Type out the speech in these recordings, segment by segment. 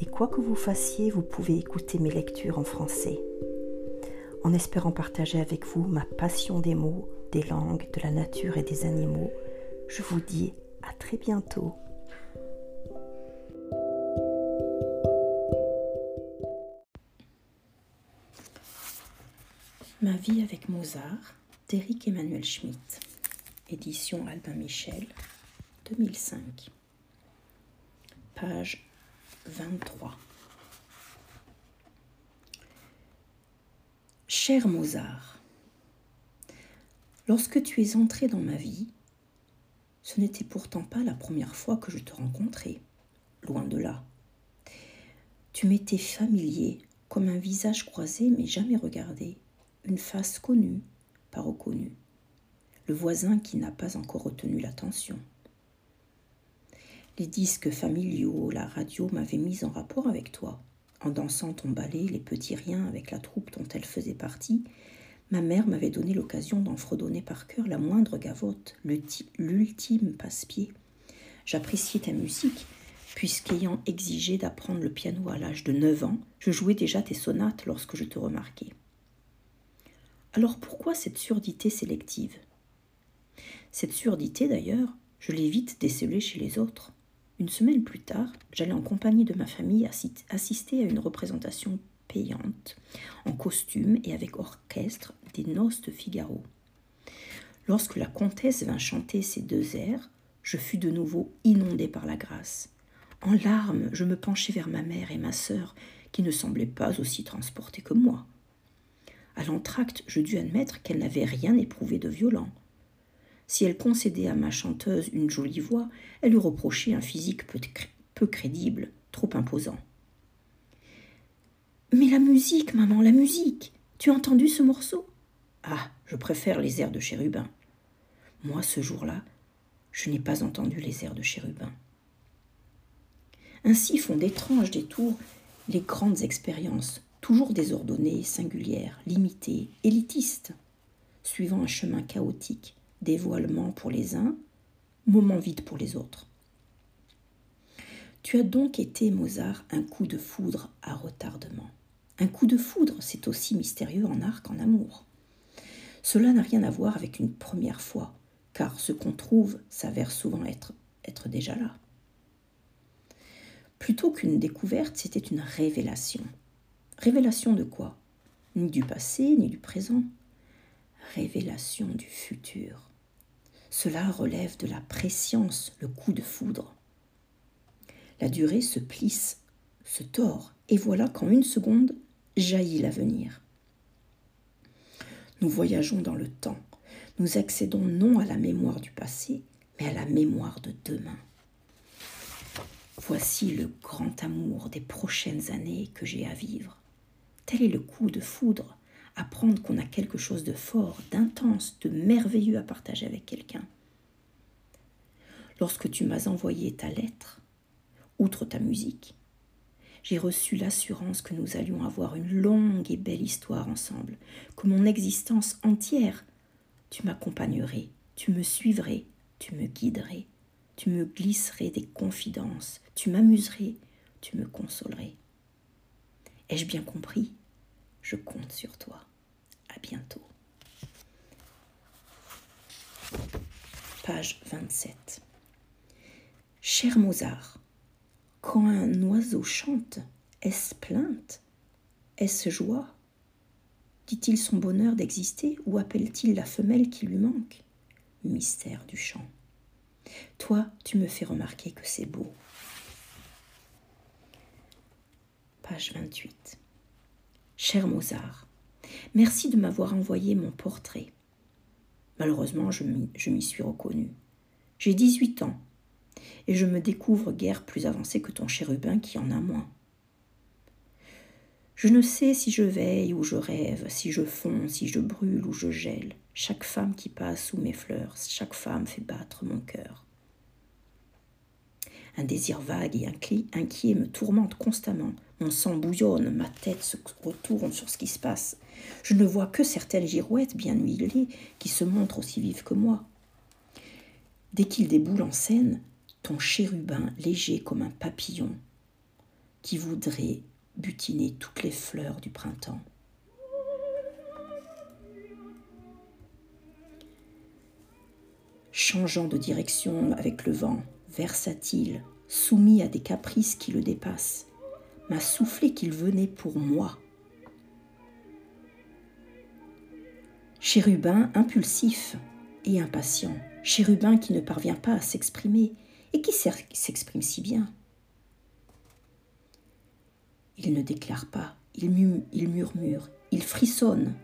et quoi que vous fassiez, vous pouvez écouter mes lectures en français, en espérant partager avec vous ma passion des mots, des langues, de la nature et des animaux. Je vous dis à très bientôt. Ma vie avec Mozart d'Éric Emmanuel Schmitt, édition Albin Michel, 2005. Page 23. Cher Mozart, lorsque tu es entré dans ma vie, ce n'était pourtant pas la première fois que je te rencontrais, loin de là. Tu m'étais familier comme un visage croisé mais jamais regardé, une face connue, pas reconnue, le voisin qui n'a pas encore retenu l'attention. Les disques familiaux, la radio m'avaient mis en rapport avec toi. En dansant ton ballet, les petits riens avec la troupe dont elle faisait partie, ma mère m'avait donné l'occasion d'en fredonner par cœur la moindre gavotte, l'ultime passe-pied. J'appréciais ta musique, puisqu'ayant exigé d'apprendre le piano à l'âge de 9 ans, je jouais déjà tes sonates lorsque je te remarquais. Alors pourquoi cette surdité sélective? Cette surdité, d'ailleurs, je l'ai vite décelée chez les autres. Une semaine plus tard, j'allais en compagnie de ma famille assister à une représentation payante, en costume et avec orchestre des noces de Figaro. Lorsque la comtesse vint chanter ces deux airs, je fus de nouveau inondé par la grâce. En larmes, je me penchai vers ma mère et ma sœur, qui ne semblaient pas aussi transportées que moi. À l'entracte, je dus admettre qu'elles n'avaient rien éprouvé de violent. Si elle concédait à ma chanteuse une jolie voix, elle lui reprochait un physique peu, crédible, trop imposant. Mais la musique, maman, la musique Tu as entendu ce morceau? Ah, je préfère les airs de chérubin. Moi, ce jour-là, je n'ai pas entendu les airs de chérubin. Ainsi font d'étranges détours les grandes expériences, toujours désordonnées, singulières, limitées, élitistes, suivant un chemin chaotique, dévoilement pour les uns, moment vide pour les autres. Tu as donc été, Mozart, un coup de foudre à retardement. Un coup de foudre, c'est aussi mystérieux en art qu'en amour. Cela n'a rien à voir avec une première fois, car ce qu'on trouve s'avère souvent être, être déjà là. Plutôt qu'une découverte, c'était une révélation. Révélation de quoi? Ni du passé, ni du présent. Révélation du futur. Cela relève de la préscience, le coup de foudre. La durée se plisse, se tord, et voilà qu'en une seconde jaillit l'avenir. Nous voyageons dans le temps, nous accédons non à la mémoire du passé, mais à la mémoire de demain. Voici le grand amour des prochaines années que j'ai à vivre. Tel est le coup de foudre apprendre qu'on a quelque chose de fort, d'intense, de merveilleux à partager avec quelqu'un. Lorsque tu m'as envoyé ta lettre, outre ta musique, j'ai reçu l'assurance que nous allions avoir une longue et belle histoire ensemble, que mon existence entière, tu m'accompagnerais, tu me suivrais, tu me guiderais, tu me glisserais des confidences, tu m'amuserais, tu me consolerais. Ai-je bien compris? Je compte sur toi. À bientôt. Page 27. Cher Mozart, quand un oiseau chante, est-ce plainte? Est-ce joie? Dit-il son bonheur d'exister ou appelle-t-il la femelle qui lui manque? Mystère du chant. Toi, tu me fais remarquer que c'est beau. Page 28. Cher Mozart, Merci de m'avoir envoyé mon portrait. Malheureusement, je m'y suis reconnue. J'ai 18 ans et je me découvre guère plus avancé que ton chérubin qui en a moins. Je ne sais si je veille ou je rêve, si je fonds, si je brûle ou je gèle. Chaque femme qui passe sous mes fleurs, chaque femme fait battre mon cœur. Un désir vague et inquiet me tourmente constamment. Mon sang bouillonne, ma tête se retourne sur ce qui se passe. Je ne vois que certaines girouettes bien huilées qui se montrent aussi vives que moi. Dès qu'il déboule en scène, ton chérubin léger comme un papillon qui voudrait butiner toutes les fleurs du printemps. Changeant de direction avec le vent, versatile, soumis à des caprices qui le dépassent, m'a soufflé qu'il venait pour moi. Chérubin impulsif et impatient, chérubin qui ne parvient pas à s'exprimer et qui s'exprime si bien. Il ne déclare pas, il, murmure, il frissonne.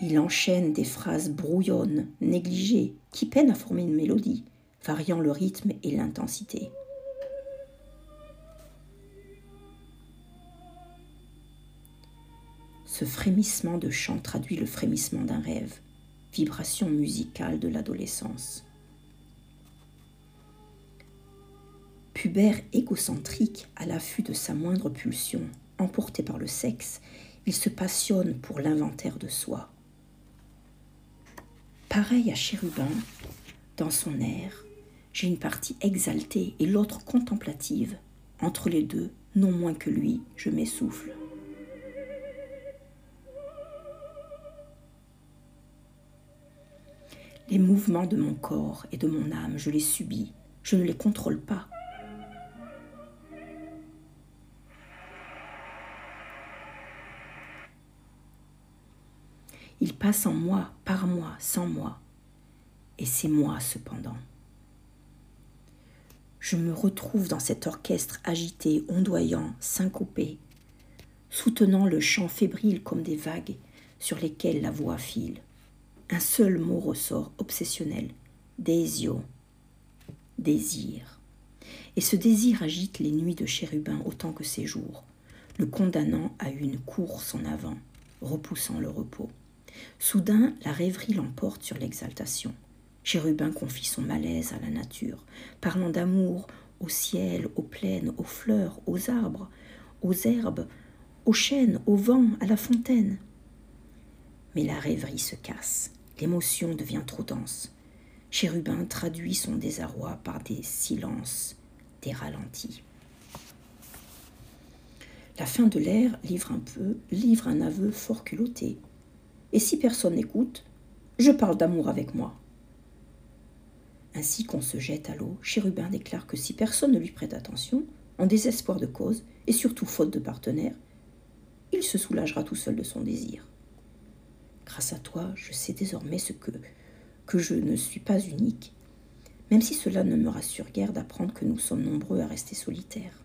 Il enchaîne des phrases brouillonnes, négligées, qui peinent à former une mélodie, variant le rythme et l'intensité. Ce frémissement de chant traduit le frémissement d'un rêve, vibration musicale de l'adolescence. Pubère égocentrique à l'affût de sa moindre pulsion, emporté par le sexe, il se passionne pour l'inventaire de soi. Pareil à Chérubin, dans son air, j'ai une partie exaltée et l'autre contemplative. Entre les deux, non moins que lui, je m'essouffle. Les mouvements de mon corps et de mon âme, je les subis, je ne les contrôle pas. Il passe en moi, par moi, sans moi. Et c'est moi cependant. Je me retrouve dans cet orchestre agité, ondoyant, syncopé, soutenant le chant fébrile comme des vagues sur lesquelles la voix file. Un seul mot ressort obsessionnel, désio, désir. Et ce désir agite les nuits de chérubin autant que ses jours, le condamnant à une course en avant, repoussant le repos. Soudain, la rêverie l'emporte sur l'exaltation. Chérubin confie son malaise à la nature, parlant d'amour au ciel, aux plaines, aux fleurs, aux arbres, aux herbes, aux chênes, au vent, à la fontaine. Mais la rêverie se casse, l'émotion devient trop dense. Chérubin traduit son désarroi par des silences, des ralentis. La fin de l'air livre un peu, livre un aveu fort culotté. Et si personne n'écoute, je parle d'amour avec moi. Ainsi qu'on se jette à l'eau, Chérubin déclare que si personne ne lui prête attention, en désespoir de cause, et surtout faute de partenaire, il se soulagera tout seul de son désir. Grâce à toi, je sais désormais ce que, que je ne suis pas unique, même si cela ne me rassure guère d'apprendre que nous sommes nombreux à rester solitaires.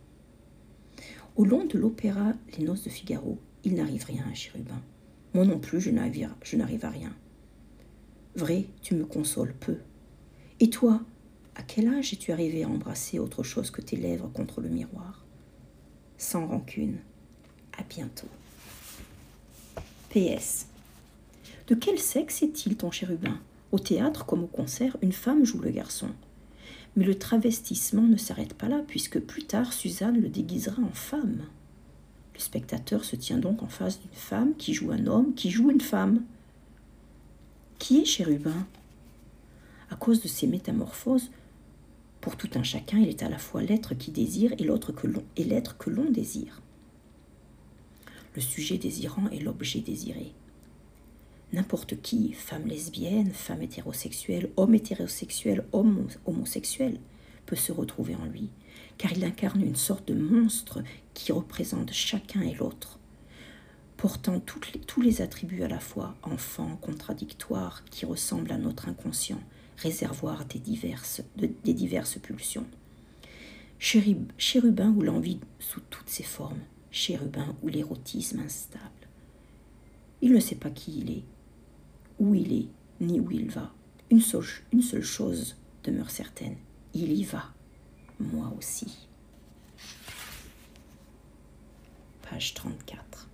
Au long de l'opéra Les Noces de Figaro, il n'arrive rien à Chérubin. Moi non plus, je n'arrive à rien. Vrai, tu me consoles peu. Et toi, à quel âge es-tu arrivé à embrasser autre chose que tes lèvres contre le miroir? Sans rancune. À bientôt. PS. De quel sexe est-il ton chérubin? Au théâtre comme au concert, une femme joue le garçon. Mais le travestissement ne s'arrête pas là, puisque plus tard Suzanne le déguisera en femme. Le spectateur se tient donc en face d'une femme qui joue un homme, qui joue une femme. Qui est Chérubin? À cause de ces métamorphoses, pour tout un chacun, il est à la fois l'être qui désire et l'être que l'on désire. Le sujet désirant est l'objet désiré. N'importe qui, femme lesbienne, femme hétérosexuelle, homme hétérosexuel, homme homosexuel, peut se retrouver en lui, car il incarne une sorte de monstre qui représente chacun et l'autre, portant tous les attributs à la fois, enfant, contradictoire, qui ressemble à notre inconscient, réservoir des diverses, des diverses pulsions. Chérubin ou l'envie sous toutes ses formes, chérubin ou l'érotisme instable. Il ne sait pas qui il est, où il est, ni où il va. Une seule, une seule chose demeure certaine, il y va, moi aussi. Page 34.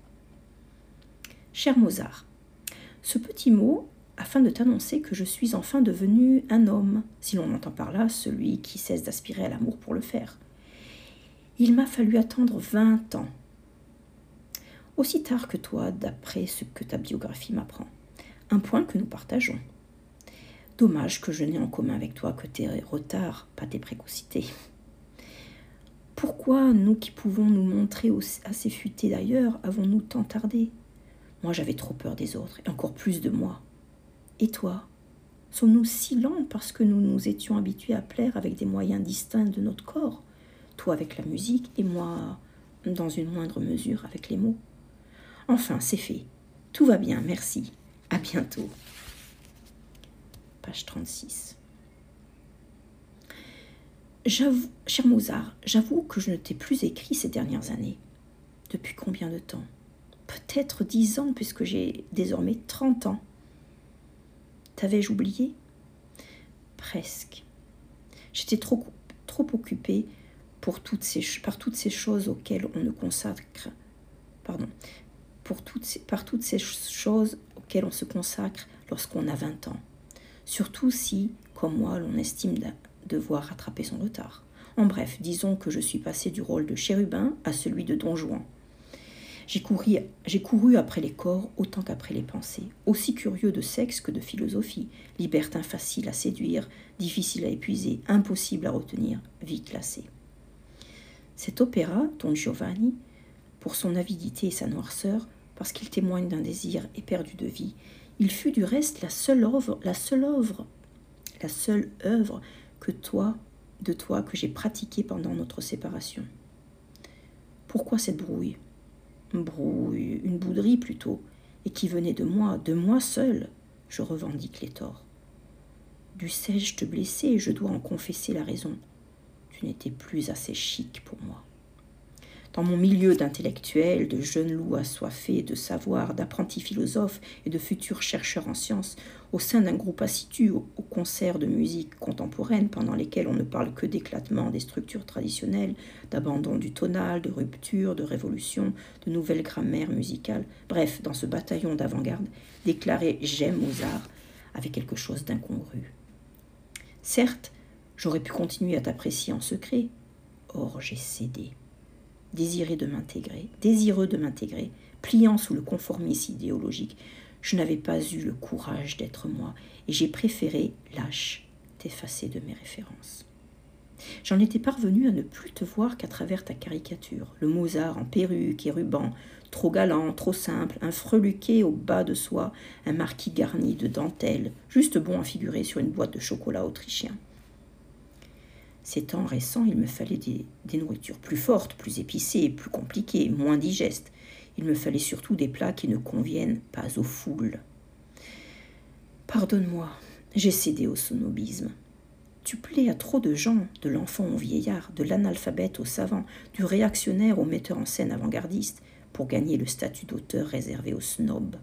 Cher Mozart, ce petit mot afin de t'annoncer que je suis enfin devenu un homme, si l'on entend par là celui qui cesse d'aspirer à l'amour pour le faire. Il m'a fallu attendre vingt ans. Aussi tard que toi, d'après ce que ta biographie m'apprend. Un point que nous partageons. Dommage que je n'ai en commun avec toi que tes retards, pas tes précocités. Pourquoi, nous qui pouvons nous montrer assez futés d'ailleurs, avons-nous tant tardé? Moi j'avais trop peur des autres, et encore plus de moi. Et toi? Sommes-nous si lents parce que nous nous étions habitués à plaire avec des moyens distincts de notre corps? Toi avec la musique et moi, dans une moindre mesure, avec les mots. Enfin, c'est fait. Tout va bien, merci. À bientôt. Page 36. J'avoue, cher Mozart, j'avoue que je ne t'ai plus écrit ces dernières années. Depuis combien de temps? Peut-être dix ans, puisque j'ai désormais trente ans. T'avais-je oublié? Presque. J'étais trop, trop occupée par toutes ces choses auxquelles on ne consacre. Pardon. Par toutes ces choses auxquelles on se consacre lorsqu'on a 20 ans. Surtout si, comme moi, l'on estime devoir rattraper son retard. En bref, disons que je suis passée du rôle de chérubin à celui de Don Juan. J'ai couru, après les corps autant qu'après les pensées, aussi curieux de sexe que de philosophie, libertin facile à séduire, difficile à épuiser, impossible à retenir, vite lassé. Cet opéra, Don Giovanni, pour son avidité et sa noirceur, parce qu'il témoigne d'un désir éperdu de vie, il fut du reste la seule œuvre, la seule œuvre, la seule œuvre que toi, de toi, que j'ai pratiquée pendant notre séparation. Pourquoi cette brouille? Brouille, une bouderie plutôt, et qui venait de moi, de moi seul, je revendique les torts. Dussé-je te blesser, je dois en confesser la raison. Tu n'étais plus assez chic pour moi. Dans mon milieu d'intellectuels, de jeunes loups assoiffés de savoir, d'apprentis philosophes et de futurs chercheurs en sciences, au sein d'un groupe assidu aux concerts de musique contemporaine pendant lesquels on ne parle que d'éclatement des structures traditionnelles, d'abandon du tonal, de rupture, de révolution, de nouvelles grammaires musicales, bref, dans ce bataillon d'avant-garde, déclarer J'aime Mozart avec quelque chose d'incongru. Certes, j'aurais pu continuer à t'apprécier en secret, or j'ai cédé désiré de m'intégrer, désireux de m'intégrer, pliant sous le conformisme idéologique, je n'avais pas eu le courage d'être moi, et j'ai préféré, lâche, t'effacer de mes références. J'en étais parvenu à ne plus te voir qu'à travers ta caricature, le Mozart en perruque et ruban, trop galant, trop simple, un freluqué au bas de soie, un marquis garni de dentelle, juste bon à figurer sur une boîte de chocolat autrichien. Ces temps récents, il me fallait des, nourritures plus fortes, plus épicées, plus compliquées, moins digestes. Il me fallait surtout des plats qui ne conviennent pas aux foules. Pardonne-moi, j'ai cédé au sonobisme. Tu plais à trop de gens, de l'enfant au vieillard, de l'analphabète au savant, du réactionnaire au metteur en scène avant-gardiste, pour gagner le statut d'auteur réservé aux snobs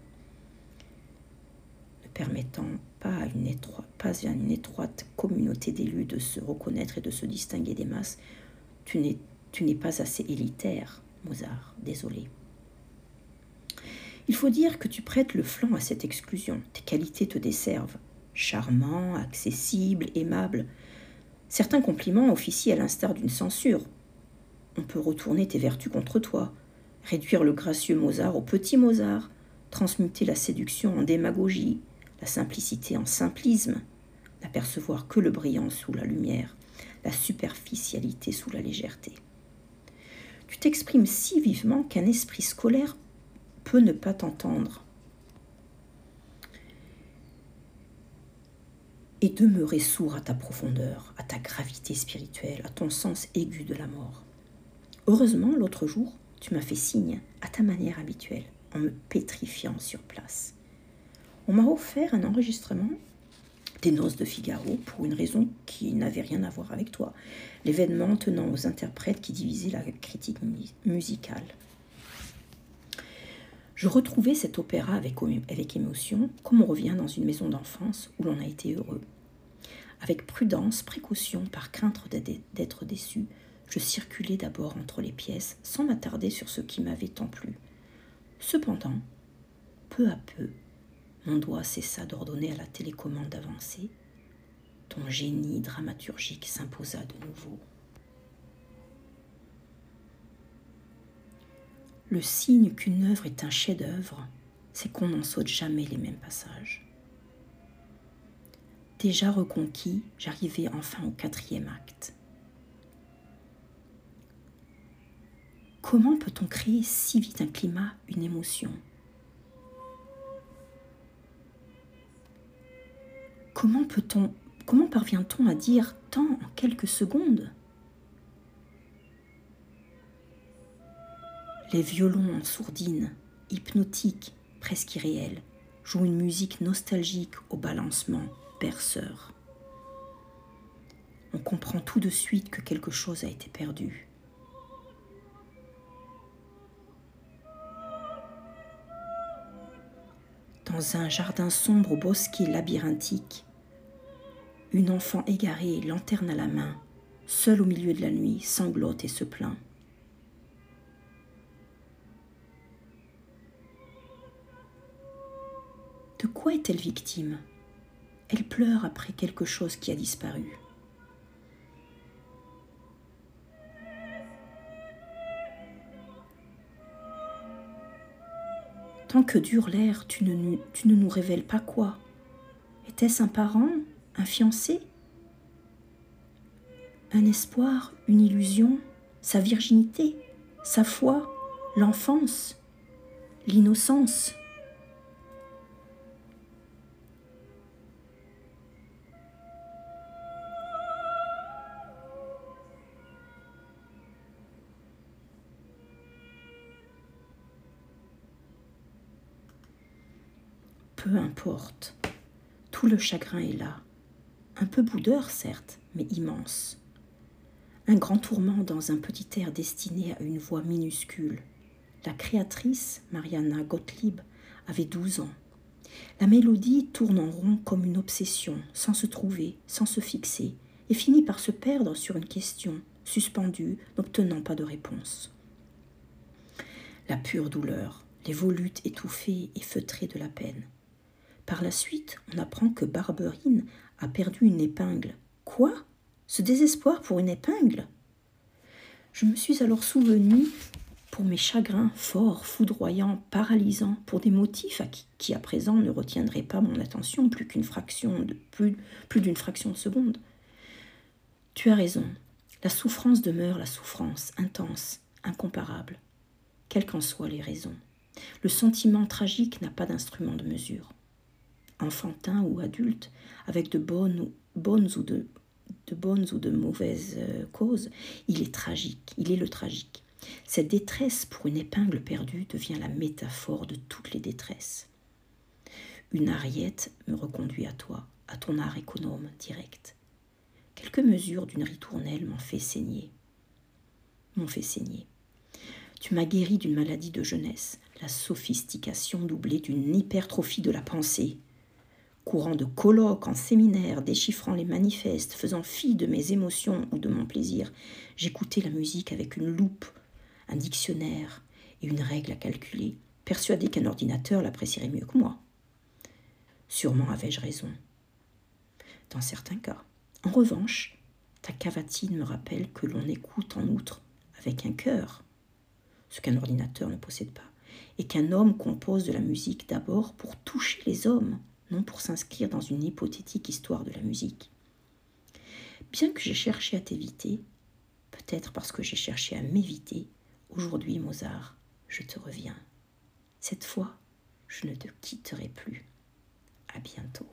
permettant pas à une, étroite, pas une étroite communauté d'élus de se reconnaître et de se distinguer des masses. Tu n'es, tu n'es pas assez élitaire, Mozart, désolé. Il faut dire que tu prêtes le flanc à cette exclusion. Tes qualités te desservent. Charmant, accessible, aimable. Certains compliments officient à l'instar d'une censure. On peut retourner tes vertus contre toi, réduire le gracieux Mozart au petit Mozart, transmuter la séduction en démagogie, la simplicité en simplisme, n'apercevoir que le brillant sous la lumière, la superficialité sous la légèreté. Tu t'exprimes si vivement qu'un esprit scolaire peut ne pas t'entendre. Et demeurer sourd à ta profondeur, à ta gravité spirituelle, à ton sens aigu de la mort. Heureusement, l'autre jour, tu m'as fait signe, à ta manière habituelle, en me pétrifiant sur place on m'a offert un enregistrement des noces de Figaro pour une raison qui n'avait rien à voir avec toi, l'événement tenant aux interprètes qui divisaient la critique musicale. Je retrouvais cet opéra avec, avec émotion, comme on revient dans une maison d'enfance où l'on a été heureux. Avec prudence, précaution, par crainte d'être déçu, Je circulais d'abord entre les pièces sans m'attarder sur ce qui m'avait tant plu. Cependant, peu à peu, mon doigt cessa d'ordonner à la télécommande d'avancer. Ton génie dramaturgique s'imposa de nouveau. Le signe qu'une œuvre est un chef-d'œuvre, c'est qu'on n'en saute jamais les mêmes passages. Déjà reconquis, j'arrivais enfin au quatrième acte. Comment peut-on créer si vite un climat, une émotion? Comment peut-on, comment parvient-on à dire tant en quelques secondes? Les violons en sourdine, hypnotiques, presque irréels, jouent une musique nostalgique au balancement berceur. On comprend tout de suite que quelque chose a été perdu. dans un jardin sombre au bosquet labyrinthique. Une enfant égarée, lanterne à la main, seule au milieu de la nuit, sanglote et se plaint. De quoi est-elle victime? Elle pleure après quelque chose qui a disparu. Tant que dure l'air, tu ne, tu ne nous révèles pas quoi? Était-ce un parent? Un fiancé Un espoir Une illusion Sa virginité Sa foi L'enfance L'innocence Peu importe. Tout le chagrin est là. Un peu boudeur, certes, mais immense. Un grand tourment dans un petit air destiné à une voix minuscule. La créatrice, Mariana Gottlieb, avait douze ans. La mélodie tourne en rond comme une obsession, sans se trouver, sans se fixer, et finit par se perdre sur une question, suspendue, n'obtenant pas de réponse. La pure douleur, les volutes étouffées et feutrées de la peine. Par la suite, on apprend que Barberine a perdu une épingle. Quoi? Ce désespoir pour une épingle? Je me suis alors souvenu, pour mes chagrins forts, foudroyants, paralysants, pour des motifs qui, à présent ne retiendraient pas mon attention plus qu'une fraction de plus, plus d'une fraction de seconde. Tu as raison. La souffrance demeure la souffrance, intense, incomparable, quelles qu'en soient les raisons. Le sentiment tragique n'a pas d'instrument de mesure enfantin ou adulte, avec de bonnes, ou de, de bonnes ou de mauvaises euh, causes, il est tragique, il est le tragique. Cette détresse pour une épingle perdue devient la métaphore de toutes les détresses. Une ariette me reconduit à toi, à ton art économe direct. Quelques mesures d'une ritournelle m'ont fait saigner. M'ont fait saigner. Tu m'as guéri d'une maladie de jeunesse, la sophistication doublée d'une hypertrophie de la pensée courant de colloques en séminaire, déchiffrant les manifestes, faisant fi de mes émotions ou de mon plaisir, j'écoutais la musique avec une loupe, un dictionnaire et une règle à calculer, persuadé qu'un ordinateur l'apprécierait mieux que moi. Sûrement avais-je raison. Dans certains cas. En revanche, ta cavatine me rappelle que l'on écoute en outre avec un cœur, ce qu'un ordinateur ne possède pas, et qu'un homme compose de la musique d'abord pour toucher les hommes non pour s'inscrire dans une hypothétique histoire de la musique. Bien que j'ai cherché à t'éviter, peut-être parce que j'ai cherché à m'éviter, aujourd'hui, Mozart, je te reviens. Cette fois, je ne te quitterai plus. À bientôt.